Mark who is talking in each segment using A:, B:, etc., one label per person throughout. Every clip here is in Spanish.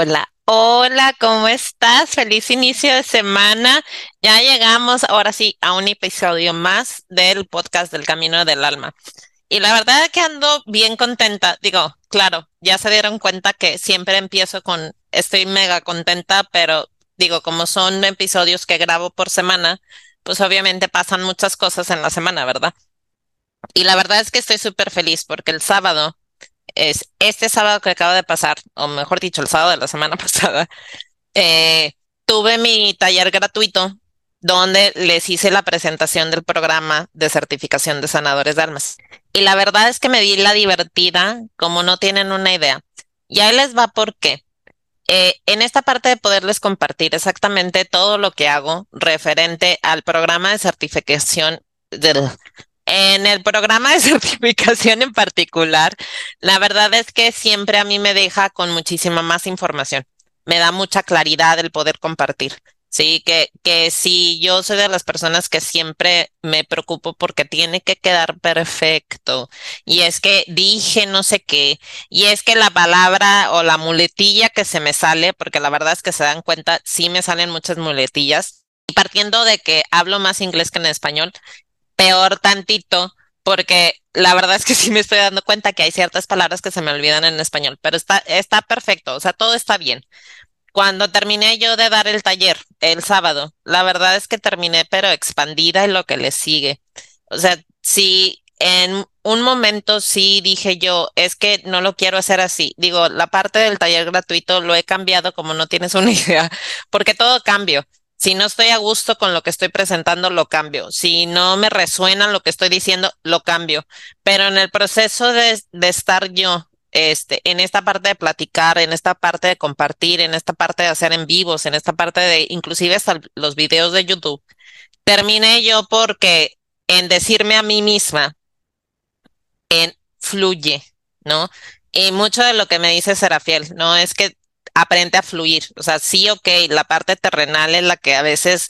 A: Hola, hola, ¿cómo estás? Feliz inicio de semana. Ya llegamos ahora sí a un episodio más del podcast del Camino del Alma. Y la verdad es que ando bien contenta. Digo, claro, ya se dieron cuenta que siempre empiezo con, estoy mega contenta, pero digo, como son episodios que grabo por semana, pues obviamente pasan muchas cosas en la semana, ¿verdad? Y la verdad es que estoy súper feliz porque el sábado es este sábado que acaba de pasar, o mejor dicho, el sábado de la semana pasada, eh, tuve mi taller gratuito donde les hice la presentación del programa de certificación de sanadores de almas. Y la verdad es que me di la divertida, como no tienen una idea. Y ahí les va por qué. Eh, en esta parte de poderles compartir exactamente todo lo que hago referente al programa de certificación de, en el programa de certificación en particular, la verdad es que siempre a mí me deja con muchísima más información. Me da mucha claridad el poder compartir. Sí, que, que si yo soy de las personas que siempre me preocupo porque tiene que quedar perfecto. Y es que dije no sé qué. Y es que la palabra o la muletilla que se me sale, porque la verdad es que se dan cuenta, sí me salen muchas muletillas. Y partiendo de que hablo más inglés que en español, peor tantito, porque la verdad es que sí me estoy dando cuenta que hay ciertas palabras que se me olvidan en español, pero está, perfecto, o sea, todo está bien. Cuando terminé yo de dar el taller el sábado, la verdad es que terminé, pero expandida en lo que le sigue. O sea, sí, en un momento sí dije yo, es que no lo quiero hacer así. Digo, la parte del taller gratuito lo he cambiado como no tienes una idea, porque todo cambio. Si no estoy a gusto con lo que estoy presentando, lo cambio. Si no me resuena lo que estoy diciendo, lo cambio. Pero en el proceso de, estar yo, este, en esta parte de platicar, en esta parte de compartir, en esta parte de hacer en vivos, en esta parte de inclusive hasta los videos de YouTube, terminé yo porque en decirme a mí misma, en fluye, ¿no? Y mucho de lo que me dice Serafiel, ¿no? Es que aprende a fluir. O sea, sí, ok, la parte terrenal es la que a veces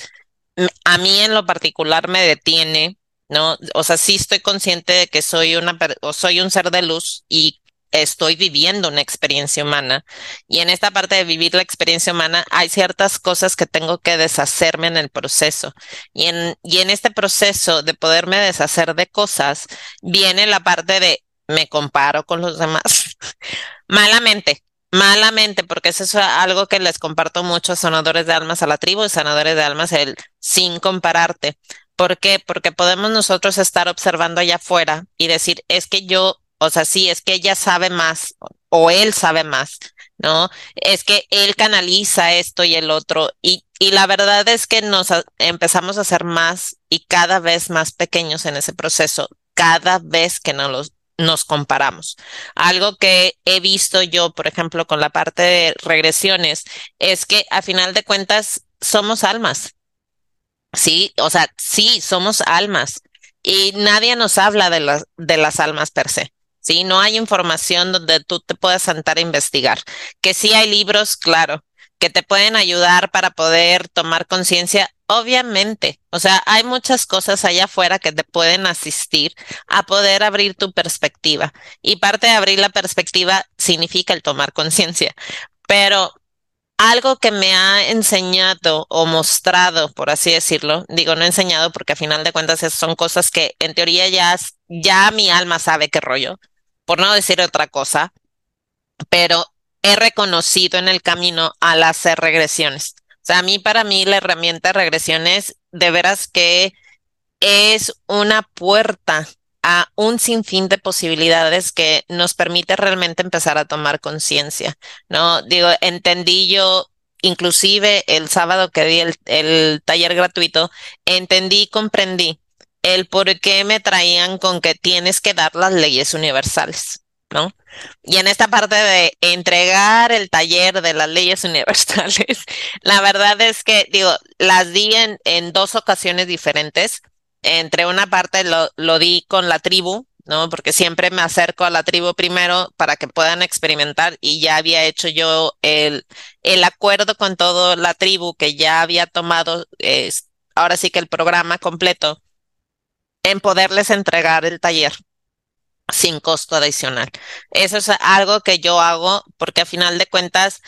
A: a mí en lo particular me detiene, ¿no? O sea, sí estoy consciente de que soy una, o soy un ser de luz y estoy viviendo una experiencia humana. Y en esta parte de vivir la experiencia humana hay ciertas cosas que tengo que deshacerme en el proceso. Y en, y en este proceso de poderme deshacer de cosas, viene la parte de me comparo con los demás. Malamente, malamente, porque eso es algo que les comparto mucho a sanadores de almas, a la tribu de sanadores de almas, el sin compararte. ¿Por qué? Porque podemos nosotros estar observando allá afuera y decir, es que yo, o sea, sí, es que ella sabe más o él sabe más, ¿no? Es que él canaliza esto y el otro. Y, y la verdad es que nos empezamos a hacer más y cada vez más pequeños en ese proceso, cada vez que nos los, nos comparamos. Algo que he visto yo, por ejemplo, con la parte de regresiones, es que a final de cuentas somos almas. Sí, o sea, sí, somos almas y nadie nos habla de las, de las almas per se. Sí, no hay información donde tú te puedas sentar a investigar. Que sí hay libros, claro, que te pueden ayudar para poder tomar conciencia Obviamente, o sea, hay muchas cosas allá afuera que te pueden asistir a poder abrir tu perspectiva. Y parte de abrir la perspectiva significa el tomar conciencia. Pero algo que me ha enseñado o mostrado, por así decirlo, digo no enseñado porque a final de cuentas son cosas que en teoría ya, ya mi alma sabe qué rollo, por no decir otra cosa, pero he reconocido en el camino al hacer regresiones sea, a mí, para mí, la herramienta de regresiones de veras que es una puerta a un sinfín de posibilidades que nos permite realmente empezar a tomar conciencia, ¿no? Digo, entendí yo, inclusive el sábado que di el, el taller gratuito, entendí y comprendí el por qué me traían con que tienes que dar las leyes universales. ¿No? Y en esta parte de entregar el taller de las leyes universales, la verdad es que, digo, las di en, dos ocasiones diferentes. Entre una parte lo, lo di con la tribu, ¿no? Porque siempre me acerco a la tribu primero para que puedan experimentar y ya había hecho yo el, el acuerdo con toda la tribu que ya había tomado, ahora sí que el programa completo, en poderles entregar el taller sin costo adicional. Eso es algo que yo hago porque a final de cuentas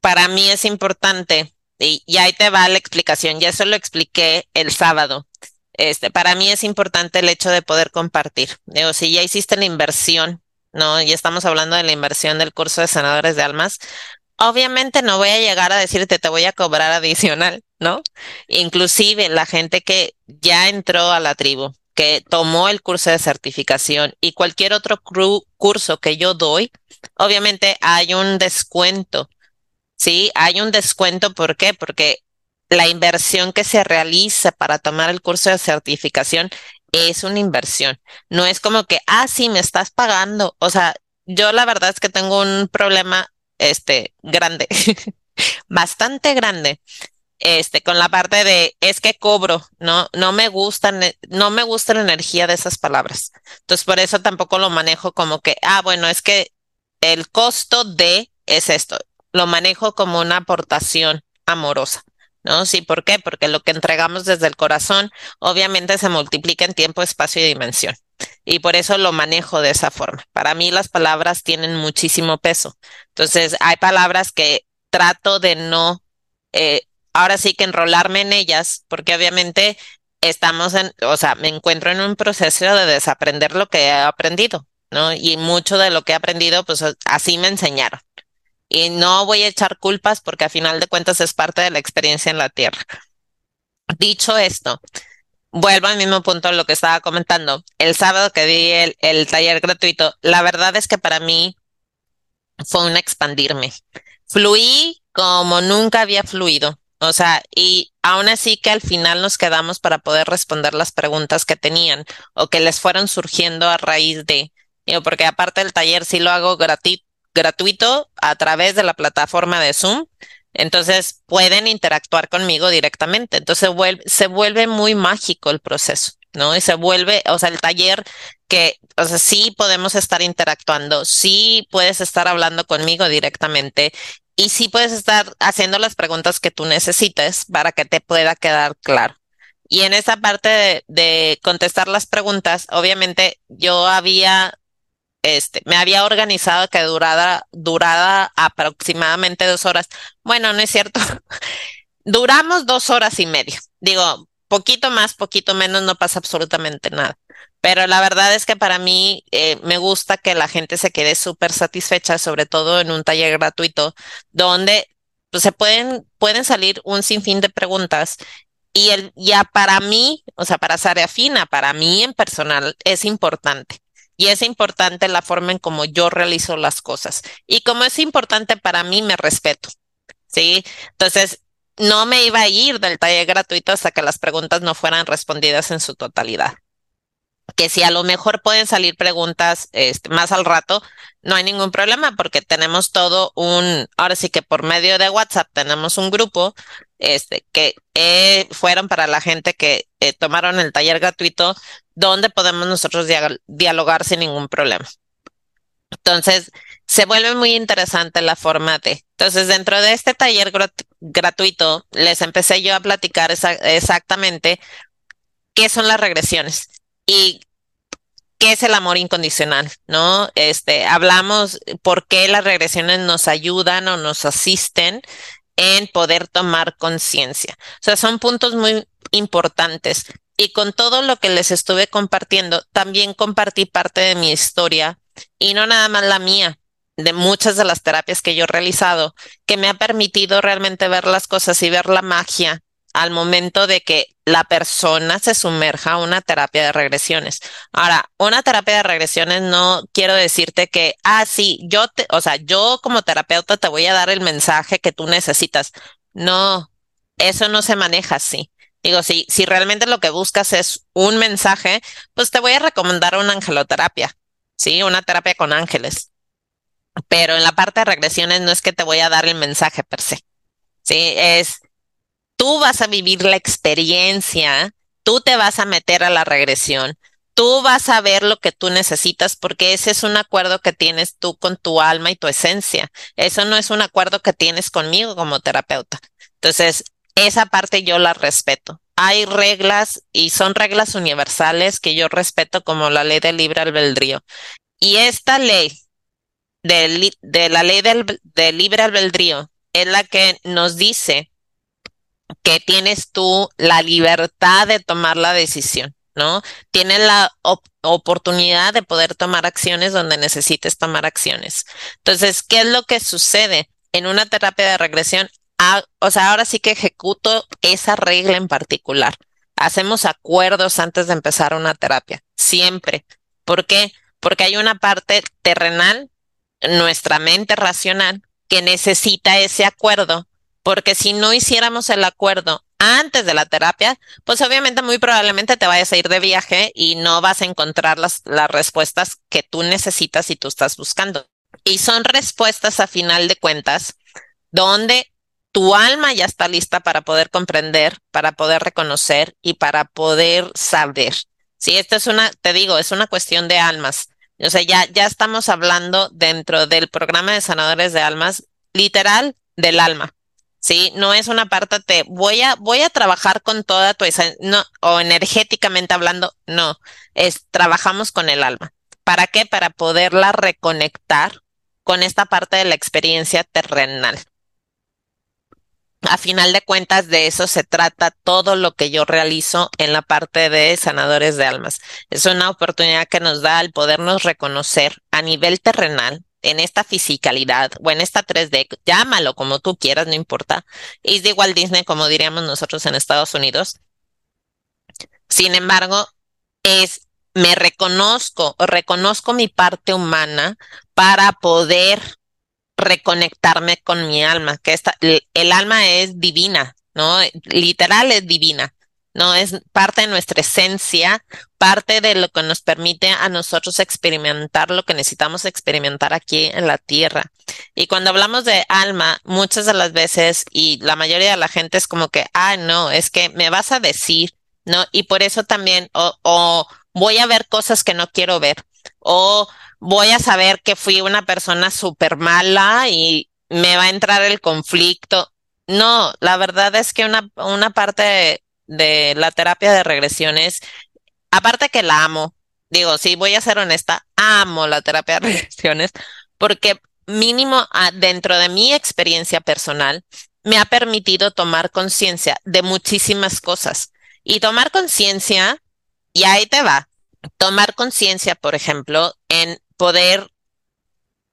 A: para mí es importante, y, ahí te va la explicación, ya eso lo expliqué el sábado. Este, para mí es importante el hecho de poder compartir. Digo, si ya hiciste la inversión, ¿no? Ya estamos hablando de la inversión del curso de sanadores de almas. Obviamente no voy a llegar a decirte te voy a cobrar adicional, ¿no? Inclusive la gente que ya entró a la tribu, que tomó el curso de certificación y cualquier otro curso que yo doy, obviamente hay un descuento. Sí, hay un descuento. ¿Por qué? Porque la inversión que se realiza para tomar el curso de certificación es una inversión. No es como que, ah, sí, me estás pagando. O sea, yo la verdad es que tengo un problema, este, grande, bastante grande, este, con la parte de, es que cobro, no, no me gusta, no me gusta la energía de esas palabras. Entonces, por eso tampoco lo manejo como que, ah, bueno, es que el costo de es esto. Lo manejo como una aportación amorosa. ¿no? Sí, ¿por qué? Porque lo que entregamos desde el corazón obviamente se multiplica en tiempo, espacio y dimensión. Y por eso lo manejo de esa forma. Para mí las palabras tienen muchísimo peso. Entonces, hay palabras que trato de no, eh, ahora sí que enrolarme en ellas, porque obviamente estamos en, o sea, me encuentro en un proceso de desaprender lo que he aprendido, ¿no? Y mucho de lo que he aprendido, pues así me enseñaron y no voy a echar culpas porque a final de cuentas es parte de la experiencia en la Tierra. Dicho esto, vuelvo al mismo punto de lo que estaba comentando. El sábado que di el, el taller gratuito, la verdad es que para mí fue un expandirme. Fluí como nunca había fluido. O sea, y aún así que al final nos quedamos para poder responder las preguntas que tenían o que les fueron surgiendo a raíz de, digo, porque aparte del taller sí lo hago gratuito gratuito a través de la plataforma de Zoom. Entonces pueden interactuar conmigo directamente. Entonces se vuelve muy mágico el proceso, ¿no? Y se vuelve, o sea, el taller que, o sea, sí podemos estar interactuando, sí puedes estar hablando conmigo directamente y sí puedes estar haciendo las preguntas que tú necesites para que te pueda quedar claro. Y en esa parte de, de contestar las preguntas, obviamente yo había este, me había organizado que durara, durada aproximadamente dos horas. Bueno, no es cierto. Duramos dos horas y media. Digo, poquito más, poquito menos, no pasa absolutamente nada. Pero la verdad es que para mí eh, me gusta que la gente se quede súper satisfecha, sobre todo en un taller gratuito, donde pues, se pueden, pueden salir un sinfín de preguntas. Y el, ya para mí, o sea, para Sarea Fina, para mí en personal, es importante y es importante la forma en cómo yo realizo las cosas. Y como es importante para mí, me respeto. ¿Sí? Entonces, no me iba a ir del taller gratuito hasta que las preguntas no fueran respondidas en su totalidad que si a lo mejor pueden salir preguntas este, más al rato, no hay ningún problema porque tenemos todo un, ahora sí que por medio de WhatsApp tenemos un grupo este, que eh, fueron para la gente que eh, tomaron el taller gratuito donde podemos nosotros dialogar sin ningún problema. Entonces, se vuelve muy interesante la forma de. Entonces, dentro de este taller gratuito, les empecé yo a platicar exactamente qué son las regresiones y qué es el amor incondicional, ¿no? Este, hablamos por qué las regresiones nos ayudan o nos asisten en poder tomar conciencia. O sea, son puntos muy importantes. Y con todo lo que les estuve compartiendo, también compartí parte de mi historia y no nada más la mía, de muchas de las terapias que yo he realizado, que me ha permitido realmente ver las cosas y ver la magia al momento de que la persona se sumerja a una terapia de regresiones. Ahora, una terapia de regresiones no quiero decirte que, ah, sí, yo te, o sea, yo como terapeuta te voy a dar el mensaje que tú necesitas. No, eso no se maneja así. Digo, si, si realmente lo que buscas es un mensaje, pues te voy a recomendar una angeloterapia, ¿sí? Una terapia con ángeles. Pero en la parte de regresiones no es que te voy a dar el mensaje per se, ¿sí? Es tú vas a vivir la experiencia, tú te vas a meter a la regresión, tú vas a ver lo que tú necesitas porque ese es un acuerdo que tienes tú con tu alma y tu esencia. Eso no es un acuerdo que tienes conmigo como terapeuta. Entonces, esa parte yo la respeto. Hay reglas y son reglas universales que yo respeto como la ley del libre albedrío. Y esta ley de, de la ley del, del libre albedrío es la que nos dice que tienes tú la libertad de tomar la decisión, ¿no? Tienes la oportunidad de poder tomar acciones donde necesites tomar acciones. Entonces, ¿qué es lo que sucede en una terapia de regresión? O sea, ahora sí que ejecuto esa regla en particular. Hacemos acuerdos antes de empezar una terapia, siempre. ¿Por qué? Porque hay una parte terrenal, nuestra mente racional, que necesita ese acuerdo porque si no hiciéramos el acuerdo antes de la terapia, pues obviamente muy probablemente te vayas a ir de viaje y no vas a encontrar las, las respuestas que tú necesitas y tú estás buscando. Y son respuestas a final de cuentas donde tu alma ya está lista para poder comprender, para poder reconocer y para poder saber. Sí, esto es una, te digo, es una cuestión de almas. O sea, ya, ya estamos hablando dentro del programa de sanadores de almas, literal, del alma. ¿sí? No es una parte de voy a, voy a trabajar con toda tu no, o energéticamente hablando, no, es trabajamos con el alma. ¿Para qué? Para poderla reconectar con esta parte de la experiencia terrenal. A final de cuentas, de eso se trata todo lo que yo realizo en la parte de sanadores de almas. Es una oportunidad que nos da el podernos reconocer a nivel terrenal, en esta fisicalidad o en esta 3D, llámalo como tú quieras, no importa. Es de igual Disney, como diríamos nosotros en Estados Unidos. Sin embargo, es, me reconozco, reconozco mi parte humana para poder reconectarme con mi alma, que esta, el alma es divina, ¿no? Literal es divina. ¿no? Es parte de nuestra esencia, parte de lo que nos permite a nosotros experimentar lo que necesitamos experimentar aquí en la tierra. Y cuando hablamos de alma, muchas de las veces, y la mayoría de la gente es como que, ah, no, es que me vas a decir, ¿no? Y por eso también, o, o voy a ver cosas que no quiero ver, o voy a saber que fui una persona súper mala y me va a entrar el conflicto. No, la verdad es que una, una parte de la terapia de regresiones, aparte que la amo, digo, sí, voy a ser honesta, amo la terapia de regresiones porque mínimo ah, dentro de mi experiencia personal me ha permitido tomar conciencia de muchísimas cosas. Y tomar conciencia, y ahí te va, tomar conciencia, por ejemplo, en poder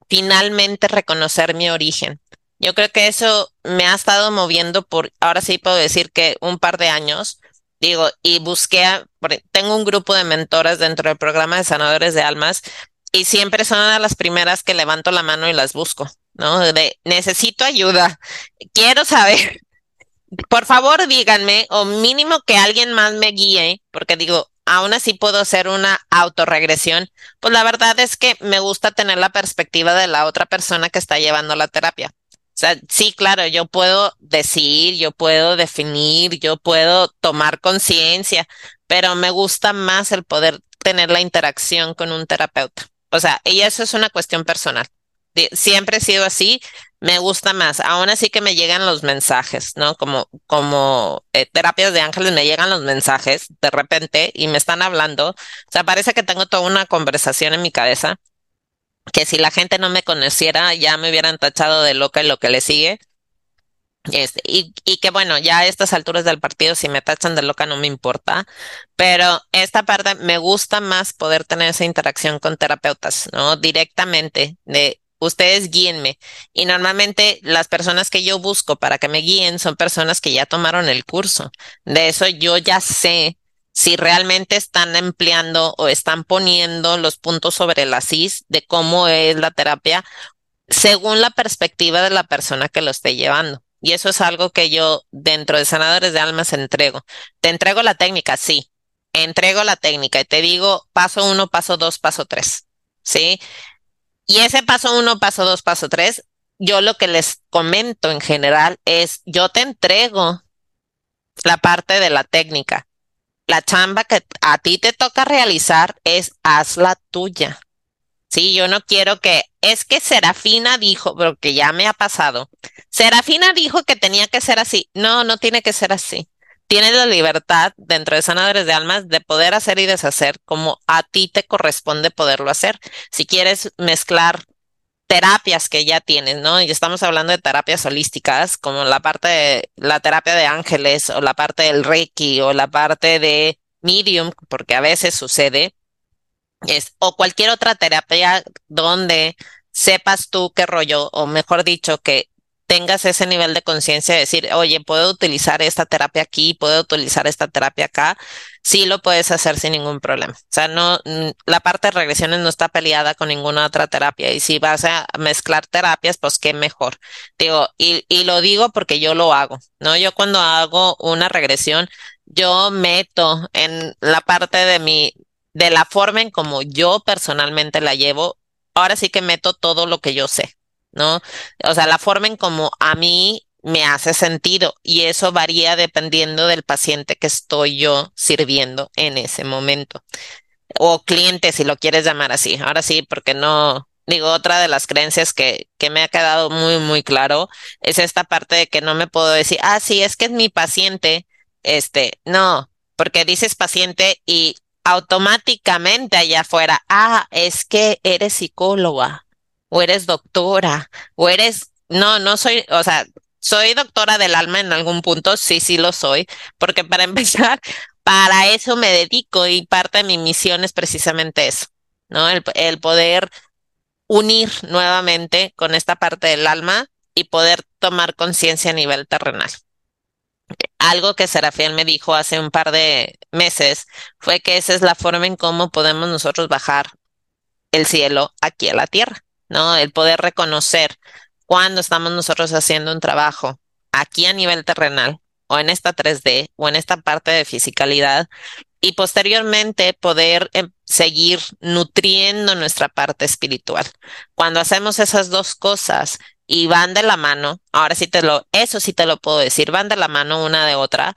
A: finalmente reconocer mi origen. Yo creo que eso me ha estado moviendo por, ahora sí puedo decir que un par de años, digo, y busqué, a, tengo un grupo de mentoras dentro del programa de sanadores de almas y siempre son una de las primeras que levanto la mano y las busco, ¿no? De necesito ayuda, quiero saber, por favor díganme, o mínimo que alguien más me guíe, porque digo, aún así puedo hacer una autorregresión, pues la verdad es que me gusta tener la perspectiva de la otra persona que está llevando la terapia. Sí, claro, yo puedo decir, yo puedo definir, yo puedo tomar conciencia, pero me gusta más el poder tener la interacción con un terapeuta. O sea, y eso es una cuestión personal. Siempre he sido así, me gusta más. Aún así que me llegan los mensajes, ¿no? Como, como eh, terapias de ángeles me llegan los mensajes de repente y me están hablando. O sea, parece que tengo toda una conversación en mi cabeza que si la gente no me conociera ya me hubieran tachado de loca y lo que le sigue. Este, y, y que bueno, ya a estas alturas del partido, si me tachan de loca no me importa, pero esta parte me gusta más poder tener esa interacción con terapeutas, ¿no? Directamente, de ustedes guíenme. Y normalmente las personas que yo busco para que me guíen son personas que ya tomaron el curso. De eso yo ya sé si realmente están empleando o están poniendo los puntos sobre la CIS de cómo es la terapia según la perspectiva de la persona que lo esté llevando. Y eso es algo que yo dentro de Sanadores de Almas entrego. Te entrego la técnica, sí. Entrego la técnica y te digo paso uno, paso dos, paso tres. ¿Sí? Y ese paso uno, paso dos, paso tres, yo lo que les comento en general es, yo te entrego la parte de la técnica la chamba que a ti te toca realizar es hazla tuya. Sí, yo no quiero que, es que Serafina dijo, porque ya me ha pasado, Serafina dijo que tenía que ser así. No, no tiene que ser así. Tienes la libertad dentro de sanadores de almas de poder hacer y deshacer como a ti te corresponde poderlo hacer. Si quieres mezclar terapias que ya tienes, ¿no? Y estamos hablando de terapias holísticas, como la parte de la terapia de ángeles o la parte del Reiki o la parte de medium, porque a veces sucede, es, o cualquier otra terapia donde sepas tú qué rollo, o mejor dicho, que tengas ese nivel de conciencia de decir, oye, puedo utilizar esta terapia aquí, puedo utilizar esta terapia acá, sí lo puedes hacer sin ningún problema. O sea, no, la parte de regresiones no está peleada con ninguna otra terapia. Y si vas a mezclar terapias, pues qué mejor. Digo, y, y lo digo porque yo lo hago, ¿no? Yo cuando hago una regresión, yo meto en la parte de mi, de la forma en como yo personalmente la llevo, ahora sí que meto todo lo que yo sé. ¿No? O sea, la forma en como a mí me hace sentido y eso varía dependiendo del paciente que estoy yo sirviendo en ese momento. O cliente, si lo quieres llamar así. Ahora sí, porque no, digo, otra de las creencias que, que me ha quedado muy, muy claro es esta parte de que no me puedo decir, ah, sí, es que es mi paciente. Este, no, porque dices paciente y automáticamente allá afuera, ah, es que eres psicóloga o eres doctora, o eres, no, no soy, o sea, soy doctora del alma en algún punto, sí, sí lo soy, porque para empezar, para eso me dedico y parte de mi misión es precisamente eso, ¿no? El, poder unir nuevamente con esta parte del alma y poder tomar conciencia a nivel terrenal. Algo que Serafiel me dijo hace un par de meses fue que esa es la forma en cómo podemos nosotros bajar el cielo aquí a la tierra. ¿No? El poder reconocer cuando estamos nosotros haciendo un trabajo aquí a nivel terrenal o en esta 3D o en esta parte de fisicalidad y posteriormente poder em, seguir nutriendo nuestra parte espiritual. Cuando hacemos esas dos cosas y van de la mano, ahora sí te lo, eso sí te lo puedo decir, van de la mano una de otra,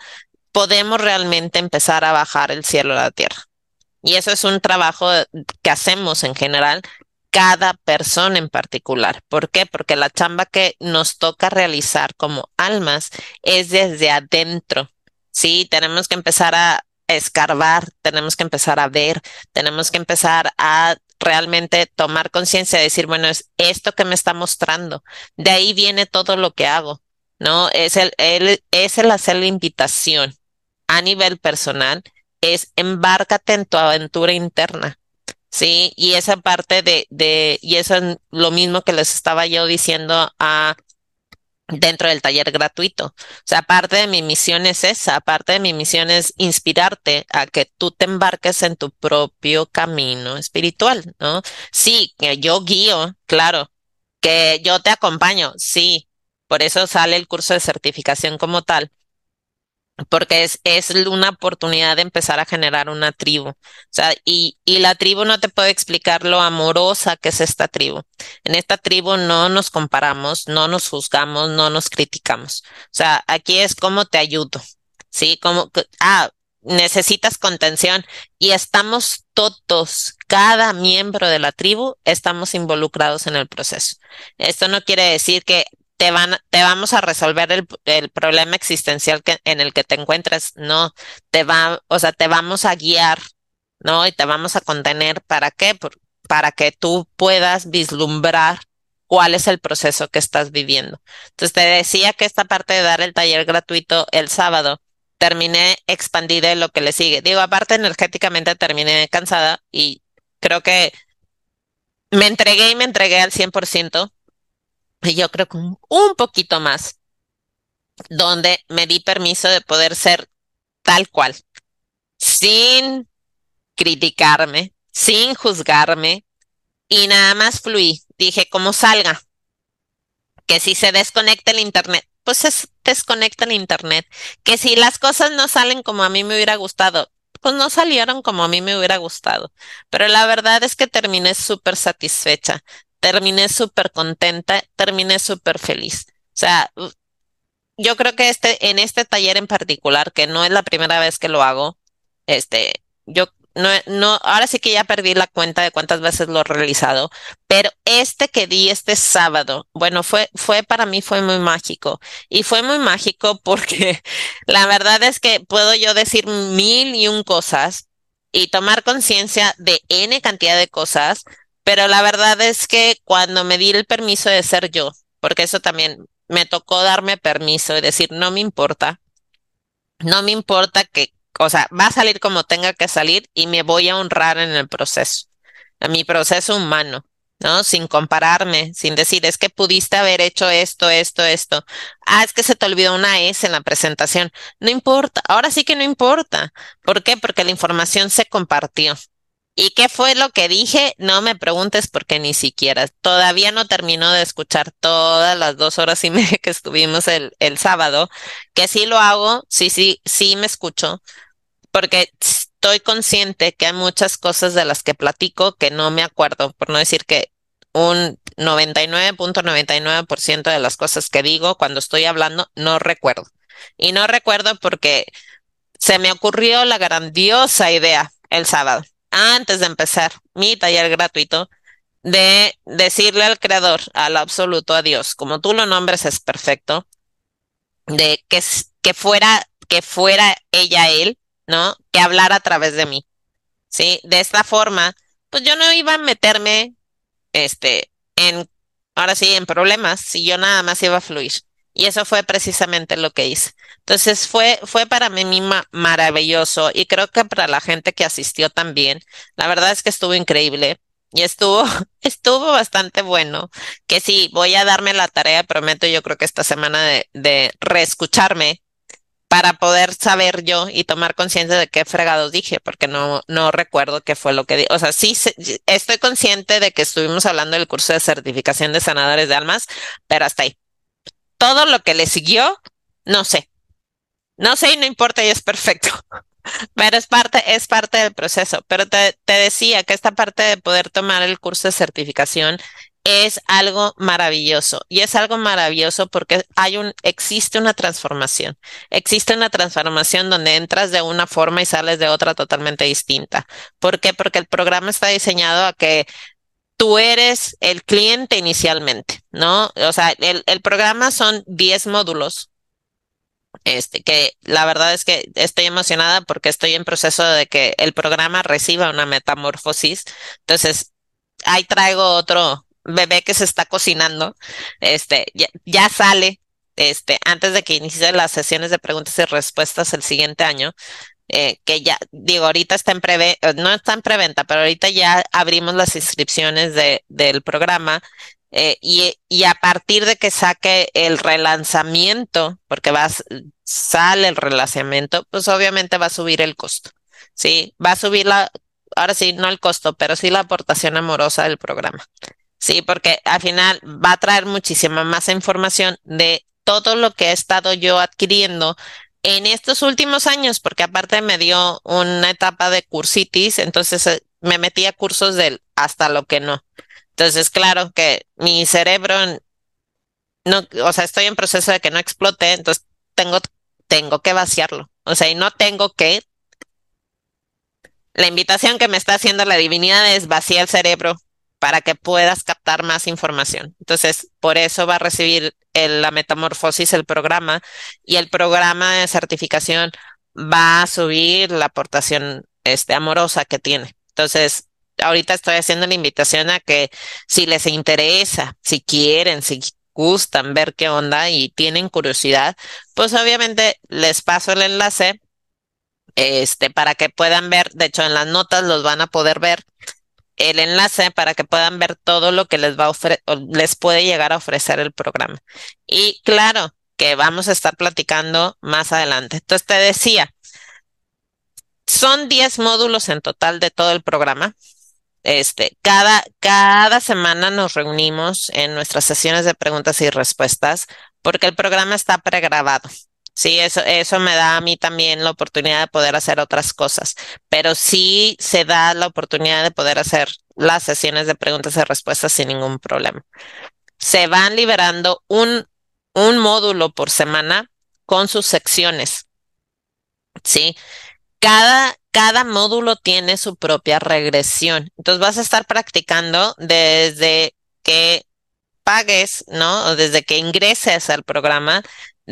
A: podemos realmente empezar a bajar el cielo a la tierra. Y eso es un trabajo que hacemos en general cada persona en particular. ¿Por qué? Porque la chamba que nos toca realizar como almas es desde adentro. Sí, tenemos que empezar a escarbar, tenemos que empezar a ver, tenemos que empezar a realmente tomar conciencia de decir, bueno, es esto que me está mostrando. De ahí viene todo lo que hago, ¿no? Es el, el, es el hacer la invitación a nivel personal, es embárcate en tu aventura interna. Sí, y esa parte de, de, y eso es lo mismo que les estaba yo diciendo a dentro del taller gratuito. O sea, parte de mi misión es esa, parte de mi misión es inspirarte a que tú te embarques en tu propio camino espiritual, ¿no? Sí, que yo guío, claro, que yo te acompaño, sí, por eso sale el curso de certificación como tal, porque es, es una oportunidad de empezar a generar una tribu. O sea, y, y la tribu no te puede explicar lo amorosa que es esta tribu. En esta tribu no nos comparamos, no nos juzgamos, no nos criticamos. O sea, aquí es cómo te ayudo. Sí, como, ah, necesitas contención y estamos todos, cada miembro de la tribu, estamos involucrados en el proceso. Esto no quiere decir que te van, te vamos a resolver el, problema existencial que, en el que te encuentras, no, te va, o sea, te vamos a guiar, ¿no? Y te vamos a contener, ¿para qué? para que tú puedas vislumbrar cuál es el proceso que estás viviendo. Entonces te decía que esta parte de dar el taller gratuito el sábado, terminé expandida en lo que le sigue. Digo, aparte energéticamente terminé cansada y creo que me entregué y me entregué al 100% y yo creo que un, poquito más, donde me di permiso de poder ser tal cual, sin criticarme, sin juzgarme, y nada más fluí. Dije, como salga, que si se desconecta el internet, pues se desconecta el internet. Que si las cosas no salen como a mí me hubiera gustado, pues no salieron como a mí me hubiera gustado. Pero la verdad es que terminé súper satisfecha terminé súper contenta, terminé súper feliz. O sea, yo creo que este, en este taller en particular, que no es la primera vez que lo hago, este, yo no, no, ahora sí que ya perdí la cuenta de cuántas veces lo he realizado, pero este que di este sábado, bueno, fue, fue para mí fue muy mágico y fue muy mágico porque la verdad es que puedo yo decir mil y un cosas y tomar conciencia de N cantidad de cosas pero la verdad es que cuando me di el permiso de ser yo, porque eso también me tocó darme permiso y decir, no me importa, no me importa que, o sea, va a salir como tenga que salir y me voy a honrar en el proceso, a mi proceso humano. ¿no? Sin compararme, sin decir, es que pudiste haber hecho esto, esto, esto. Ah, es que se te olvidó una S en la presentación. No importa, ahora sí que no importa. ¿Por qué? Porque la información se compartió. ¿Y qué fue lo que dije? No me preguntes porque ni siquiera. Todavía no termino de escuchar todas las dos horas y media que estuvimos el, el sábado, que sí lo hago, sí, sí, sí me escucho, porque estoy consciente que hay muchas cosas de las que platico que no me acuerdo, por no decir que un 99.99% de las cosas que digo cuando estoy hablando no recuerdo. Y no recuerdo porque se me ocurrió la grandiosa idea el sábado antes de empezar mi taller gratuito, de decirle al creador, al absoluto, a Dios, como tú lo nombres es perfecto, de que, fuera, que fuera ella él, ¿no? Que hablara a través de mí. ¿Sí? De esta forma, pues yo no iba a meterme, este, en, ahora sí, en problemas, si yo nada más iba a fluir. Y eso fue precisamente lo que hice. Entonces fue, fue para mí maravilloso y creo que para la gente que asistió también. La verdad es que estuvo increíble y estuvo, estuvo bastante bueno. Que sí, voy a darme la tarea, prometo yo creo que esta semana de, de reescucharme para poder saber yo y tomar conciencia de qué fregados dije, porque no, no recuerdo qué fue lo que dije. O sea, sí estoy consciente de que estuvimos hablando del curso de certificación de sanadores de almas, pero hasta ahí todo lo que le siguió, no sé. No sé y no importa y es perfecto. Pero es parte, es parte del proceso. Pero te, te decía que esta parte de poder tomar el curso de certificación es algo maravilloso y es algo maravilloso porque hay un existe una transformación. Existe una transformación donde entras de una forma y sales de otra totalmente distinta. ¿Por qué? Porque el programa está diseñado a que tú eres el cliente inicialmente, ¿no? O sea, el, el programa son 10 módulos. Este, que la verdad es que estoy emocionada porque estoy en proceso de que el programa reciba una metamorfosis. Entonces, ahí traigo otro bebé que se está cocinando. Este, ya, ya sale, este, antes de que inicie las sesiones de preguntas y respuestas el siguiente año. Eh, que ya, digo, ahorita está en preventa, no está en preventa, pero ahorita ya abrimos las inscripciones de, del programa eh, y, y, a partir de que saque el relanzamiento, porque va, sale el relanzamiento, pues obviamente va a subir el costo, ¿sí? Va a subir la, ahora sí, no el costo, pero sí la aportación amorosa del programa. Sí, porque al final va a traer muchísima más información de todo lo que he estado yo adquiriendo en estos últimos años, porque aparte me dio una etapa de cursitis, entonces eh, me metí a cursos del hasta lo que no. Entonces, claro que mi cerebro no, o sea, estoy en proceso de que no explote, entonces tengo, tengo que vaciarlo. O sea, y no tengo que. La invitación que me está haciendo la divinidad es vaciar el cerebro para que puedas captar más información. Entonces, por eso va a recibir la metamorfosis el programa y el programa de certificación va a subir la aportación este, amorosa que tiene. Entonces, ahorita estoy haciendo la invitación a que si les interesa, si quieren, si gustan ver qué onda y tienen curiosidad, pues obviamente les paso el enlace este para que puedan ver, de hecho en las notas los van a poder ver el enlace para que puedan ver todo lo que les va a les puede llegar a ofrecer el programa. Y claro que vamos a estar platicando más adelante. Entonces te decía, son 10 módulos en total de todo el programa. Este, cada, cada semana nos reunimos en nuestras sesiones de preguntas y respuestas porque el programa está pregrabado. Sí, eso, eso me da a mí también la oportunidad de poder hacer otras cosas, pero sí se da la oportunidad de poder hacer las sesiones de preguntas y respuestas sin ningún problema. Se van liberando un, un módulo por semana con sus secciones. Sí, cada, cada módulo tiene su propia regresión. Entonces vas a estar practicando desde que pagues, ¿no? O desde que ingreses al programa,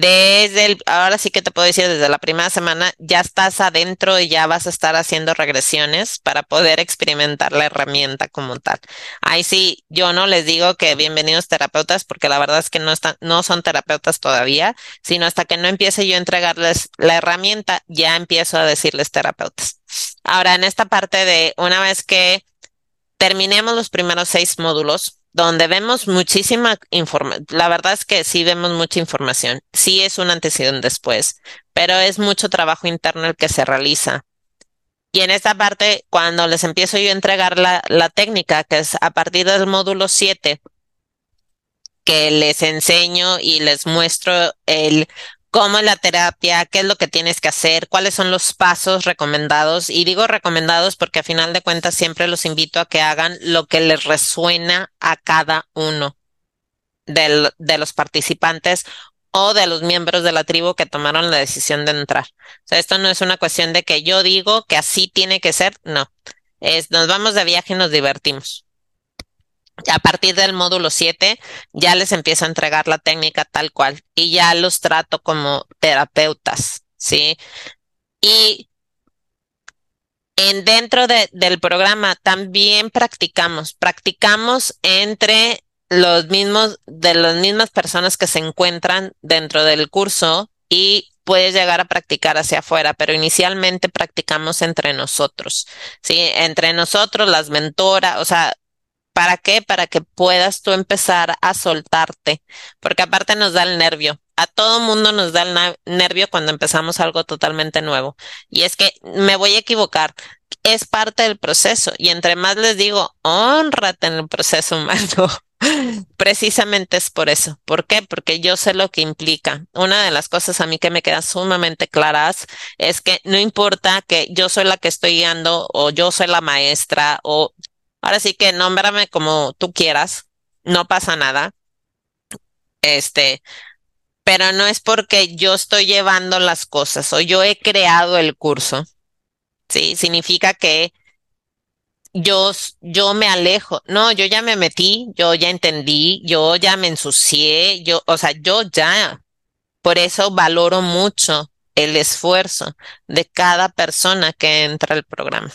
A: desde el, ahora sí que te puedo decir, desde la primera semana ya estás adentro y ya vas a estar haciendo regresiones para poder experimentar la herramienta como tal. Ahí sí, yo no les digo que bienvenidos terapeutas, porque la verdad es que no están, no son terapeutas todavía, sino hasta que no empiece yo a entregarles la herramienta, ya empiezo a decirles terapeutas. Ahora, en esta parte de una vez que terminemos los primeros seis módulos, donde vemos muchísima información. La verdad es que sí vemos mucha información. Sí es un antes y un después, pero es mucho trabajo interno el que se realiza. Y en esta parte, cuando les empiezo yo a entregar la, la técnica, que es a partir del módulo 7, que les enseño y les muestro el cómo es la terapia, qué es lo que tienes que hacer, cuáles son los pasos recomendados. Y digo recomendados porque a final de cuentas siempre los invito a que hagan lo que les resuena a cada uno de los participantes o de los miembros de la tribu que tomaron la decisión de entrar. O sea, esto no es una cuestión de que yo digo que así tiene que ser, no. Es, nos vamos de viaje y nos divertimos a partir del módulo 7 ya les empiezo a entregar la técnica tal cual y ya los trato como terapeutas, ¿sí? Y en dentro del programa también practicamos, practicamos entre los mismos, de las mismas personas que se encuentran dentro del curso y puedes llegar a practicar hacia afuera, pero inicialmente practicamos entre nosotros, ¿sí? Entre nosotros, las mentoras, o sea, ¿Para qué? Para que puedas tú empezar a soltarte, porque aparte nos da el nervio. A todo mundo nos da el nervio cuando empezamos algo totalmente nuevo. Y es que me voy a equivocar. Es parte del proceso. Y entre más les digo, honrate en el proceso humano. Precisamente es por eso. ¿Por qué? Porque yo sé lo que implica. Una de las cosas a mí que me quedan sumamente claras es que no importa que yo soy la que estoy guiando o yo soy la maestra o Ahora sí que nómbrame como tú quieras, no pasa nada. Este, pero no es porque yo estoy llevando las cosas o yo he creado el curso. Sí, significa que yo, yo me alejo. No, yo ya me metí, yo ya entendí, yo ya me ensucié, yo, o sea, yo ya. Por eso valoro mucho el esfuerzo de cada persona que entra al programa.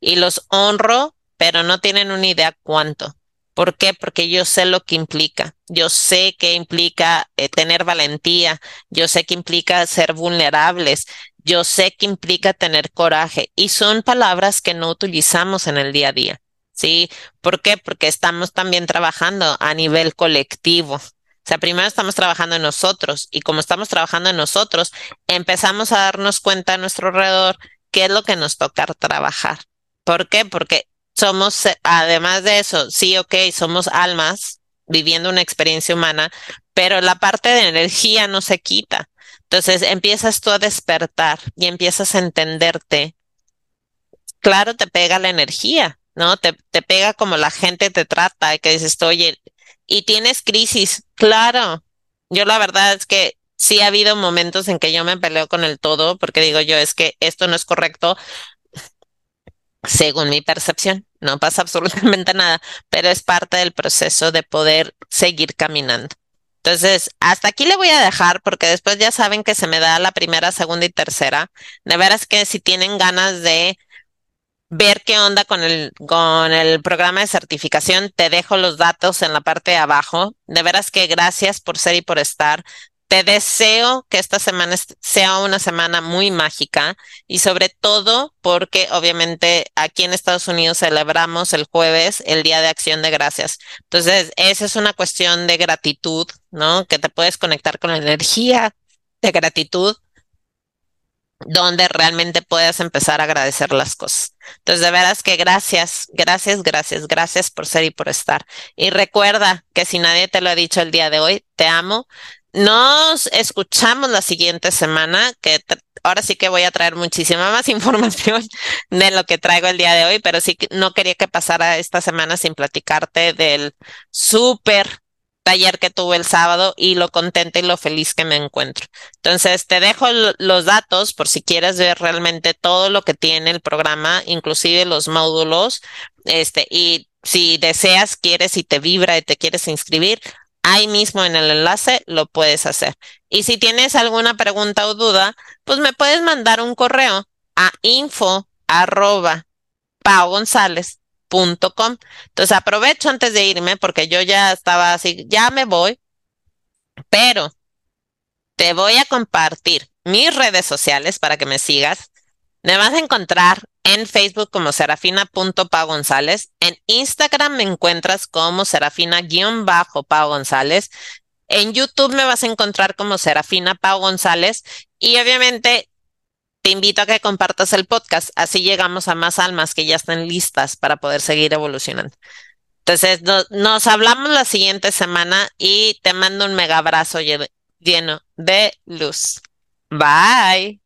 A: Y los honro pero no tienen una idea cuánto. ¿Por qué? Porque yo sé lo que implica. Yo sé que implica eh, tener valentía. Yo sé que implica ser vulnerables. Yo sé que implica tener coraje. Y son palabras que no utilizamos en el día a día. ¿Sí? ¿Por qué? Porque estamos también trabajando a nivel colectivo. O sea, primero estamos trabajando en nosotros y como estamos trabajando en nosotros, empezamos a darnos cuenta a nuestro alrededor qué es lo que nos toca trabajar. ¿Por qué? Porque somos, además de eso, sí, ok, somos almas viviendo una experiencia humana, pero la parte de energía no se quita. Entonces empiezas tú a despertar y empiezas a entenderte. Claro, te pega la energía, ¿no? Te, te pega como la gente te trata y que dices, oye, y tienes crisis. Claro, yo la verdad es que sí ha habido momentos en que yo me peleo con el todo porque digo yo, es que esto no es correcto, según mi percepción. No pasa absolutamente nada, pero es parte del proceso de poder seguir caminando. Entonces, hasta aquí le voy a dejar porque después ya saben que se me da la primera, segunda y tercera. De veras que si tienen ganas de ver qué onda con el, con el programa de certificación, te dejo los datos en la parte de abajo. De veras que gracias por ser y por estar. Te deseo que esta semana sea una semana muy mágica y sobre todo porque obviamente aquí en Estados Unidos celebramos el jueves el Día de Acción de Gracias. Entonces, esa es una cuestión de gratitud, ¿no? Que te puedes conectar con la energía de gratitud donde realmente puedas empezar a agradecer las cosas. Entonces, de veras que gracias, gracias, gracias, gracias por ser y por estar. Y recuerda que si nadie te lo ha dicho el día de hoy, te amo. Nos escuchamos la siguiente semana, que ahora sí que voy a traer muchísima más información de lo que traigo el día de hoy, pero sí que no quería que pasara esta semana sin platicarte del súper taller que tuve el sábado y lo contenta y lo feliz que me encuentro. Entonces, te dejo los datos por si quieres ver realmente todo lo que tiene el programa, inclusive los módulos, este, y si deseas, quieres y te vibra y te quieres inscribir, ahí mismo en el enlace lo puedes hacer. Y si tienes alguna pregunta o duda, pues me puedes mandar un correo a info arroba Entonces aprovecho antes de irme porque yo ya estaba así, ya me voy, pero te voy a compartir mis redes sociales para que me sigas. Me vas a encontrar en Facebook como serafina.pagonzález. En Instagram me encuentras como serafina-pa González. En YouTube me vas a encontrar como Serafina Pau González. Y obviamente te invito a que compartas el podcast. Así llegamos a más almas que ya están listas para poder seguir evolucionando. Entonces, nos hablamos la siguiente semana y te mando un mega abrazo lleno de luz. Bye.